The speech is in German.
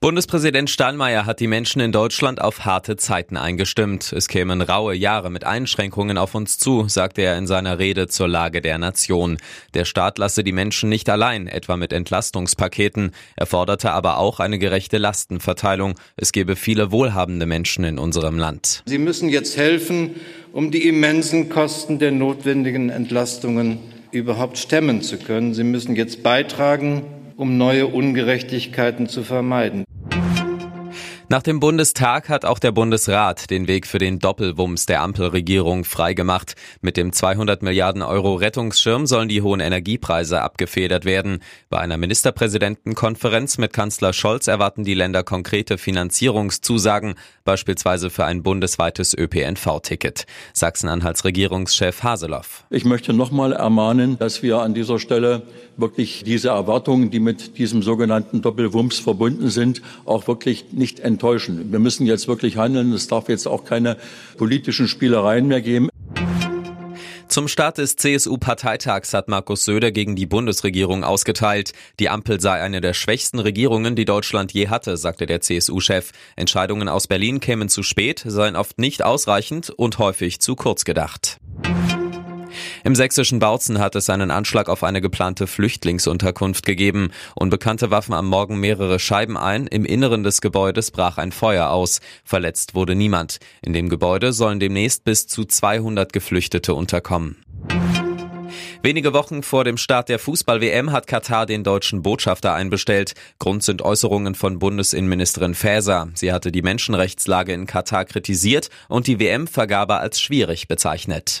Bundespräsident Steinmeier hat die Menschen in Deutschland auf harte Zeiten eingestimmt. Es kämen raue Jahre mit Einschränkungen auf uns zu, sagte er in seiner Rede zur Lage der Nation. Der Staat lasse die Menschen nicht allein, etwa mit Entlastungspaketen. Er forderte aber auch eine gerechte Lastenverteilung. Es gebe viele wohlhabende Menschen in unserem Land. Sie müssen jetzt helfen, um die immensen Kosten der notwendigen Entlastungen überhaupt stemmen zu können. Sie müssen jetzt beitragen, um neue Ungerechtigkeiten zu vermeiden. Nach dem Bundestag hat auch der Bundesrat den Weg für den Doppelwumms der Ampelregierung freigemacht. Mit dem 200 Milliarden Euro Rettungsschirm sollen die hohen Energiepreise abgefedert werden. Bei einer Ministerpräsidentenkonferenz mit Kanzler Scholz erwarten die Länder konkrete Finanzierungszusagen, beispielsweise für ein bundesweites ÖPNV-Ticket. Sachsen-Anhalts Regierungschef Haseloff. Ich möchte nochmal ermahnen, dass wir an dieser Stelle wirklich diese Erwartungen, die mit diesem sogenannten Doppelwumms verbunden sind, auch wirklich nicht enttäuschen. Wir müssen jetzt wirklich handeln. Es darf jetzt auch keine politischen Spielereien mehr geben. Zum Start des CSU-Parteitags hat Markus Söder gegen die Bundesregierung ausgeteilt. Die Ampel sei eine der schwächsten Regierungen, die Deutschland je hatte, sagte der CSU-Chef. Entscheidungen aus Berlin kämen zu spät, seien oft nicht ausreichend und häufig zu kurz gedacht. Im sächsischen Bautzen hat es einen Anschlag auf eine geplante Flüchtlingsunterkunft gegeben. Unbekannte Waffen am Morgen mehrere Scheiben ein. Im Inneren des Gebäudes brach ein Feuer aus. Verletzt wurde niemand. In dem Gebäude sollen demnächst bis zu 200 Geflüchtete unterkommen. Wenige Wochen vor dem Start der Fußball-WM hat Katar den deutschen Botschafter einbestellt. Grund sind Äußerungen von Bundesinnenministerin Faeser. Sie hatte die Menschenrechtslage in Katar kritisiert und die WM-Vergabe als schwierig bezeichnet.